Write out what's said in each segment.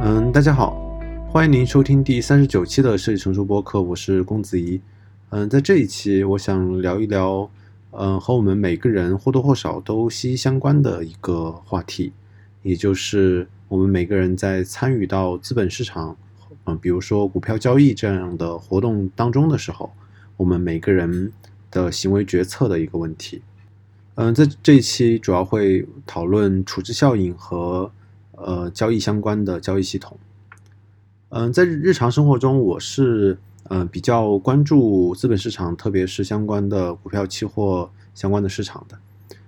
嗯，大家好，欢迎您收听第三十九期的设计成熟播客，我是公子怡。嗯，在这一期，我想聊一聊，嗯，和我们每个人或多或少都息息相关的一个话题，也就是我们每个人在参与到资本市场，嗯，比如说股票交易这样的活动当中的时候，我们每个人的行为决策的一个问题。嗯，在这一期主要会讨论处置效应和呃交易相关的交易系统。嗯，在日常生活中，我是。嗯，比较关注资本市场，特别是相关的股票、期货相关的市场的。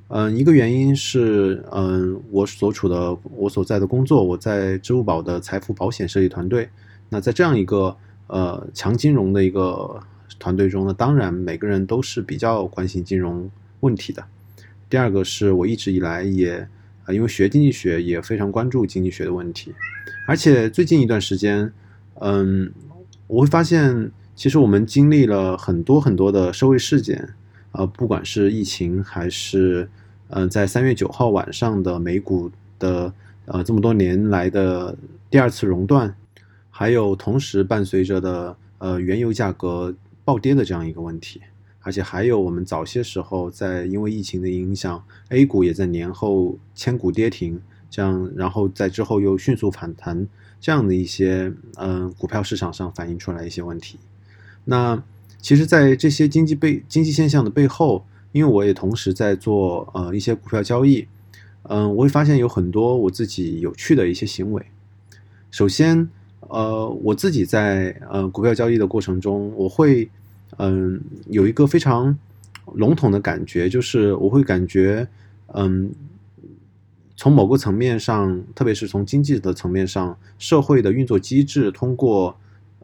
嗯，一个原因是，嗯，我所处的我所在的工作，我在支付宝的财富保险设计团队。那在这样一个呃强金融的一个团队中呢，当然每个人都是比较关心金融问题的。第二个是我一直以来也啊，因为学经济学也非常关注经济学的问题，而且最近一段时间，嗯。我会发现，其实我们经历了很多很多的社会事件，呃，不管是疫情，还是嗯，在三月九号晚上的美股的呃这么多年来的第二次熔断，还有同时伴随着的呃原油价格暴跌的这样一个问题，而且还有我们早些时候在因为疫情的影响，A 股也在年后千股跌停，这样，然后在之后又迅速反弹。这样的一些嗯股票市场上反映出来一些问题，那其实，在这些经济背经济现象的背后，因为我也同时在做呃一些股票交易，嗯，我会发现有很多我自己有趣的一些行为。首先，呃，我自己在呃股票交易的过程中，我会嗯有一个非常笼统的感觉，就是我会感觉嗯。从某个层面上，特别是从经济的层面上，社会的运作机制通过，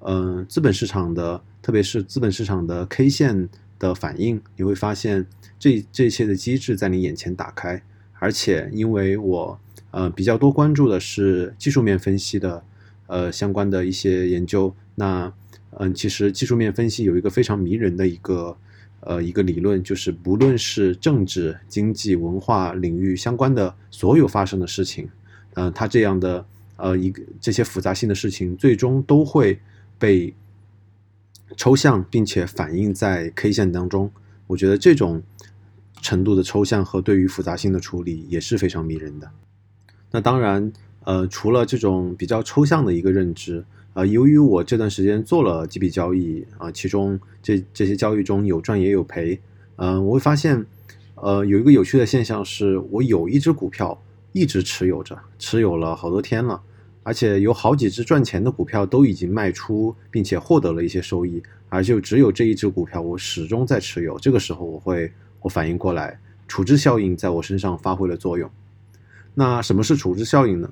嗯，资本市场的，特别是资本市场的 K 线的反应，你会发现这这些的机制在你眼前打开。而且，因为我呃比较多关注的是技术面分析的，呃相关的一些研究，那嗯，其实技术面分析有一个非常迷人的一个。呃，一个理论就是，不论是政治、经济、文化领域相关的所有发生的事情，呃，它这样的呃一个这些复杂性的事情，最终都会被抽象，并且反映在 K 线当中。我觉得这种程度的抽象和对于复杂性的处理也是非常迷人的。那当然，呃，除了这种比较抽象的一个认知。呃，由于我这段时间做了几笔交易啊，其中这这些交易中有赚也有赔，嗯，我会发现，呃，有一个有趣的现象是，我有一只股票一直持有着，持有了好多天了，而且有好几只赚钱的股票都已经卖出，并且获得了一些收益，而就只有这一只股票我始终在持有。这个时候，我会我反应过来，处置效应在我身上发挥了作用。那什么是处置效应呢？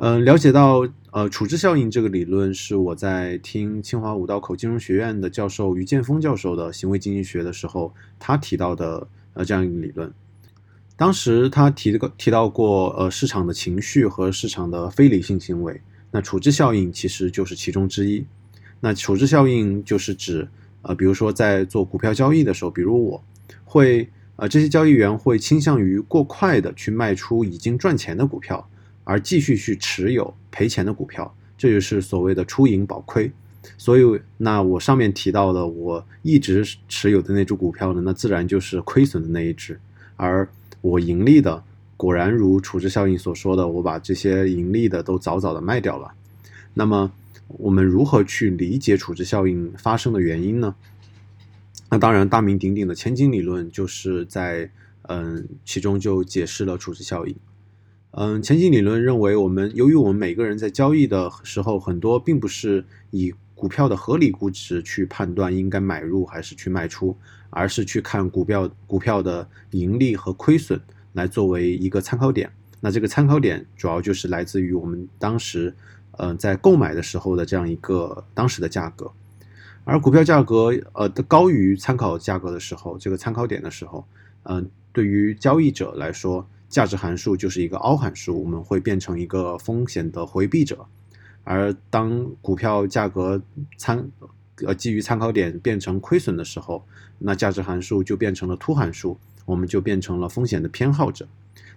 嗯，了解到，呃，处置效应这个理论是我在听清华五道口金融学院的教授于建峰教授的行为经济学的时候，他提到的，呃，这样一个理论。当时他提个提到过，呃，市场的情绪和市场的非理性行为，那处置效应其实就是其中之一。那处置效应就是指，呃，比如说在做股票交易的时候，比如我会，呃，这些交易员会倾向于过快的去卖出已经赚钱的股票。而继续去持有赔钱的股票，这就是所谓的出盈保亏。所以，那我上面提到的，我一直持有的那只股票呢，那自然就是亏损的那一只。而我盈利的，果然如处置效应所说的，我把这些盈利的都早早的卖掉了。那么，我们如何去理解处置效应发生的原因呢？那当然，大名鼎鼎的千金理论就是在嗯其中就解释了处置效应。嗯，前景理论认为，我们由于我们每个人在交易的时候，很多并不是以股票的合理估值去判断应该买入还是去卖出，而是去看股票股票的盈利和亏损来作为一个参考点。那这个参考点主要就是来自于我们当时，呃，在购买的时候的这样一个当时的价格。而股票价格呃的高于参考价格的时候，这个参考点的时候，嗯。对于交易者来说，价值函数就是一个凹函数，我们会变成一个风险的回避者。而当股票价格参呃基于参考点变成亏损的时候，那价值函数就变成了凸函数，我们就变成了风险的偏好者。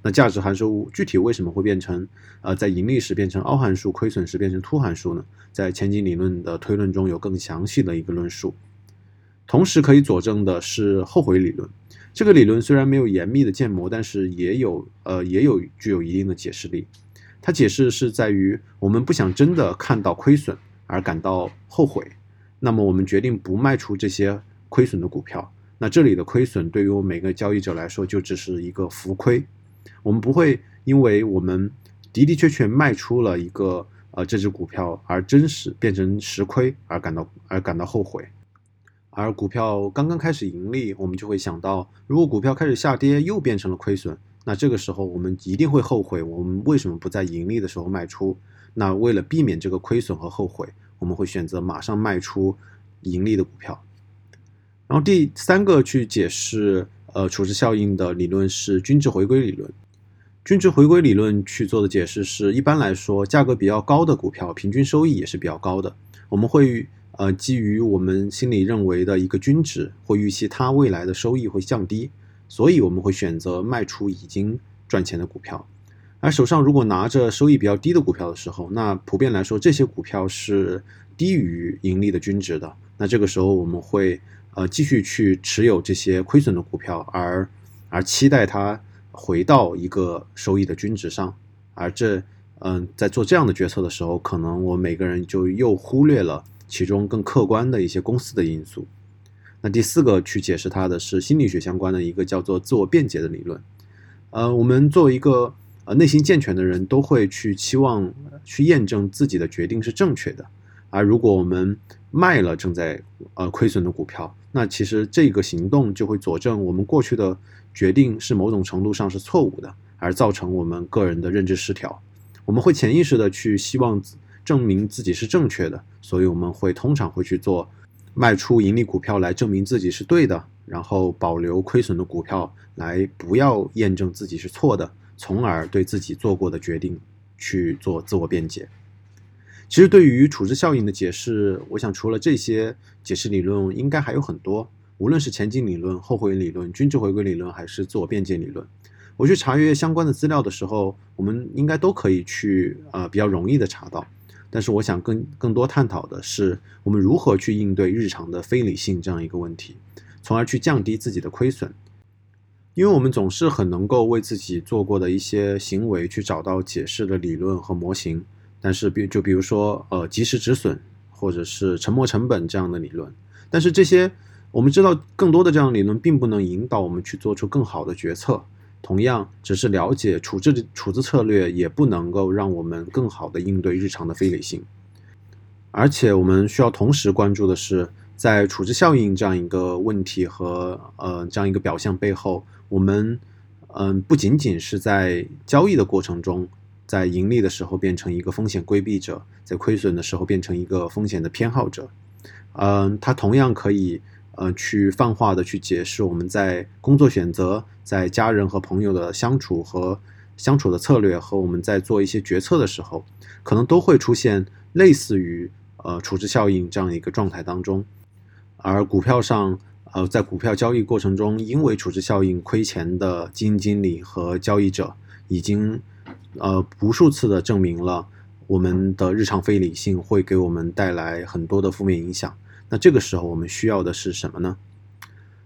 那价值函数具体为什么会变成呃在盈利时变成凹函数，亏损时变成凸函数呢？在前景理论的推论中有更详细的一个论述。同时可以佐证的是后悔理论。这个理论虽然没有严密的建模，但是也有呃也有具有一定的解释力。它解释是在于我们不想真的看到亏损而感到后悔，那么我们决定不卖出这些亏损的股票。那这里的亏损对于我每个交易者来说就只是一个浮亏，我们不会因为我们的的确确卖出了一个呃这只股票而真实变成实亏而感到而感到后悔。而股票刚刚开始盈利，我们就会想到，如果股票开始下跌又变成了亏损，那这个时候我们一定会后悔，我们为什么不在盈利的时候卖出？那为了避免这个亏损和后悔，我们会选择马上卖出盈利的股票。然后第三个去解释呃处置效应的理论是均值回归理论。均值回归理论去做的解释是，一般来说，价格比较高的股票平均收益也是比较高的，我们会。呃，基于我们心里认为的一个均值，或预期它未来的收益会降低，所以我们会选择卖出已经赚钱的股票。而手上如果拿着收益比较低的股票的时候，那普遍来说这些股票是低于盈利的均值的。那这个时候我们会呃继续去持有这些亏损的股票，而而期待它回到一个收益的均值上。而这嗯，在做这样的决策的时候，可能我每个人就又忽略了。其中更客观的一些公司的因素。那第四个去解释它的是心理学相关的一个叫做自我辩解的理论。呃，我们作为一个呃内心健全的人，都会去期望去验证自己的决定是正确的。而如果我们卖了正在呃亏损的股票，那其实这个行动就会佐证我们过去的决定是某种程度上是错误的，而造成我们个人的认知失调。我们会潜意识的去希望。证明自己是正确的，所以我们会通常会去做卖出盈利股票来证明自己是对的，然后保留亏损的股票来不要验证自己是错的，从而对自己做过的决定去做自我辩解。其实对于处置效应的解释，我想除了这些解释理论，应该还有很多，无论是前景理论、后悔理论、均值回归理论，还是自我辩解理论。我去查阅相关的资料的时候，我们应该都可以去呃比较容易的查到。但是我想更更多探讨的是，我们如何去应对日常的非理性这样一个问题，从而去降低自己的亏损。因为我们总是很能够为自己做过的一些行为去找到解释的理论和模型，但是比就比如说呃及时止损或者是沉没成本这样的理论，但是这些我们知道更多的这样理论并不能引导我们去做出更好的决策。同样，只是了解处置的处置策略，也不能够让我们更好的应对日常的非理性。而且，我们需要同时关注的是，在处置效应这样一个问题和呃这样一个表象背后，我们嗯不仅仅是在交易的过程中，在盈利的时候变成一个风险规避者，在亏损的时候变成一个风险的偏好者，嗯，它同样可以。呃，去泛化的去解释我们在工作选择、在家人和朋友的相处和相处的策略，和我们在做一些决策的时候，可能都会出现类似于呃处置效应这样一个状态当中。而股票上，呃，在股票交易过程中，因为处置效应亏钱的基金经理和交易者，已经呃无数次的证明了我们的日常非理性会给我们带来很多的负面影响。那这个时候我们需要的是什么呢？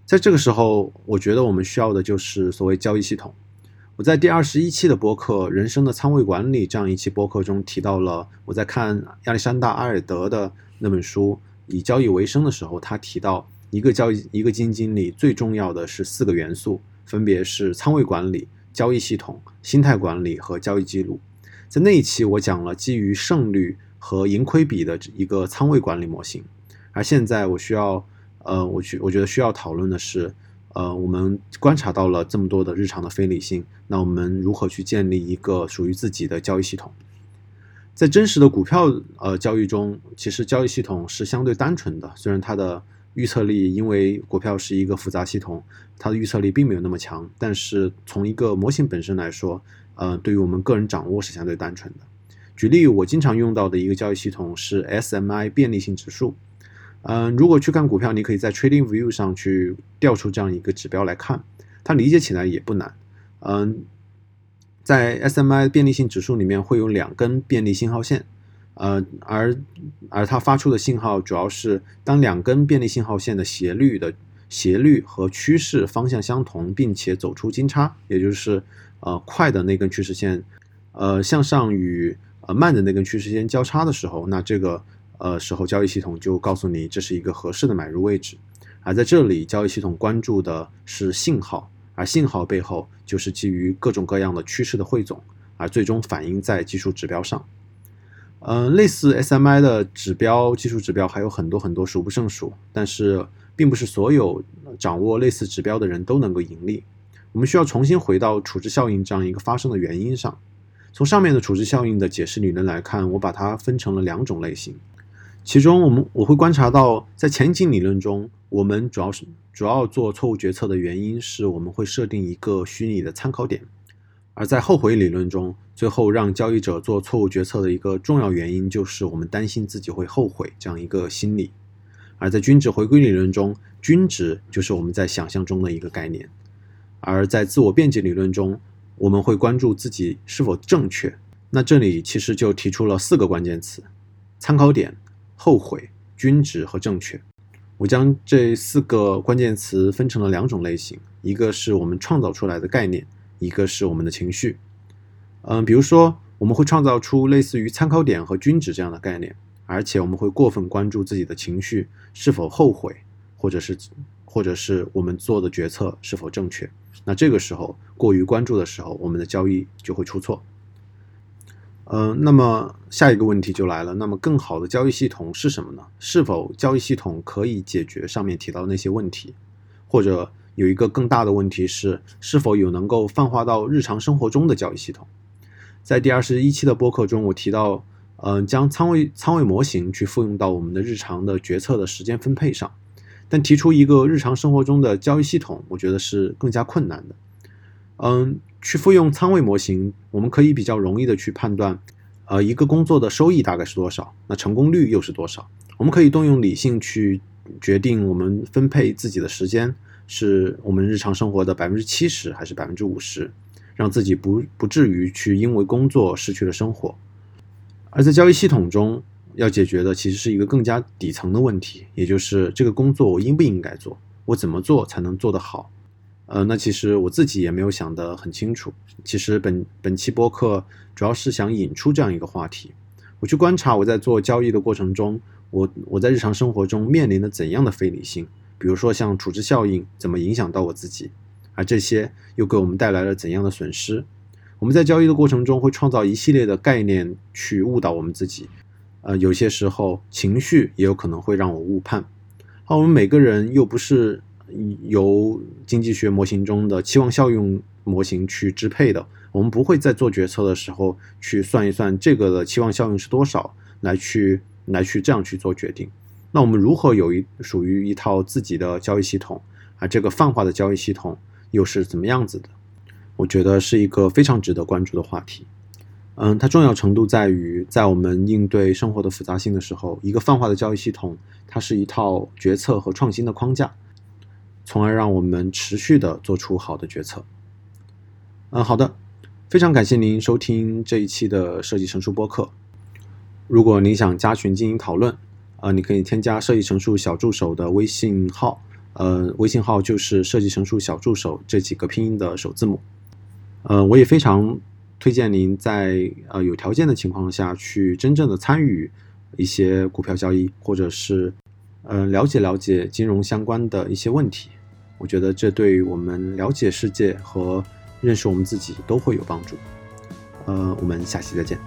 在这个时候，我觉得我们需要的就是所谓交易系统。我在第二十一期的播客《人生的仓位管理》这样一期播客中提到了，我在看亚历山大阿尔德的那本书《以交易为生》的时候，他提到一个交易一个基金经理最重要的是四个元素，分别是仓位管理、交易系统、心态管理和交易记录。在那一期，我讲了基于胜率和盈亏比的一个仓位管理模型。而现在我需要，呃，我去，我觉得需要讨论的是，呃，我们观察到了这么多的日常的非理性，那我们如何去建立一个属于自己的交易系统？在真实的股票呃交易中，其实交易系统是相对单纯的，虽然它的预测力，因为股票是一个复杂系统，它的预测力并没有那么强。但是从一个模型本身来说，呃，对于我们个人掌握是相对单纯的。举例，我经常用到的一个交易系统是 SMI 便利性指数。嗯，如果去看股票，你可以在 Trading View 上去调出这样一个指标来看，它理解起来也不难。嗯，在 SMI 便利性指数里面会有两根便利信号线。呃，而而它发出的信号主要是当两根便利信号线的斜率的斜率和趋势方向相同，并且走出金叉，也就是呃快的那根趋势线，呃向上与呃慢的那根趋势线交叉的时候，那这个呃时候交易系统就告诉你这是一个合适的买入位置。而在这里，交易系统关注的是信号，而信号背后就是基于各种各样的趋势的汇总，而最终反映在技术指标上。嗯，类似 SMI 的指标、技术指标还有很多很多，数不胜数。但是，并不是所有掌握类似指标的人都能够盈利。我们需要重新回到处置效应这样一个发生的原因上。从上面的处置效应的解释理论来看，我把它分成了两种类型。其中，我们我会观察到，在前景理论中，我们主要是主要做错误决策的原因是我们会设定一个虚拟的参考点。而在后悔理论中，最后让交易者做错误决策的一个重要原因，就是我们担心自己会后悔这样一个心理。而在均值回归理论中，均值就是我们在想象中的一个概念。而在自我辩解理论中，我们会关注自己是否正确。那这里其实就提出了四个关键词：参考点、后悔、均值和正确。我将这四个关键词分成了两种类型，一个是我们创造出来的概念。一个是我们的情绪，嗯，比如说我们会创造出类似于参考点和均值这样的概念，而且我们会过分关注自己的情绪是否后悔，或者是或者是我们做的决策是否正确。那这个时候过于关注的时候，我们的交易就会出错。嗯，那么下一个问题就来了，那么更好的交易系统是什么呢？是否交易系统可以解决上面提到的那些问题，或者？有一个更大的问题是，是否有能够泛化到日常生活中的交易系统？在第二十一期的播客中，我提到，嗯，将仓位仓位模型去复用到我们的日常的决策的时间分配上，但提出一个日常生活中的交易系统，我觉得是更加困难的。嗯，去复用仓位模型，我们可以比较容易的去判断，呃，一个工作的收益大概是多少，那成功率又是多少？我们可以动用理性去决定我们分配自己的时间。是我们日常生活的百分之七十还是百分之五十，让自己不不至于去因为工作失去了生活。而在交易系统中要解决的其实是一个更加底层的问题，也就是这个工作我应不应该做，我怎么做才能做得好？呃，那其实我自己也没有想得很清楚。其实本本期播客主要是想引出这样一个话题，我去观察我在做交易的过程中，我我在日常生活中面临的怎样的非理性。比如说，像处置效应怎么影响到我自己，而这些又给我们带来了怎样的损失？我们在交易的过程中会创造一系列的概念去误导我们自己，呃，有些时候情绪也有可能会让我误判。而我们每个人又不是由经济学模型中的期望效用模型去支配的，我们不会在做决策的时候去算一算这个的期望效用是多少，来去来去这样去做决定。那我们如何有一属于一套自己的交易系统？啊，这个泛化的交易系统又是怎么样子的？我觉得是一个非常值得关注的话题。嗯，它重要程度在于，在我们应对生活的复杂性的时候，一个泛化的交易系统，它是一套决策和创新的框架，从而让我们持续的做出好的决策。嗯，好的，非常感谢您收听这一期的设计成熟播客。如果您想加群进行讨论，呃，你可以添加设计成熟小助手的微信号，呃，微信号就是设计成熟小助手这几个拼音的首字母。呃，我也非常推荐您在呃有条件的情况下去真正的参与一些股票交易，或者是呃了解了解金融相关的一些问题。我觉得这对于我们了解世界和认识我们自己都会有帮助。呃，我们下期再见。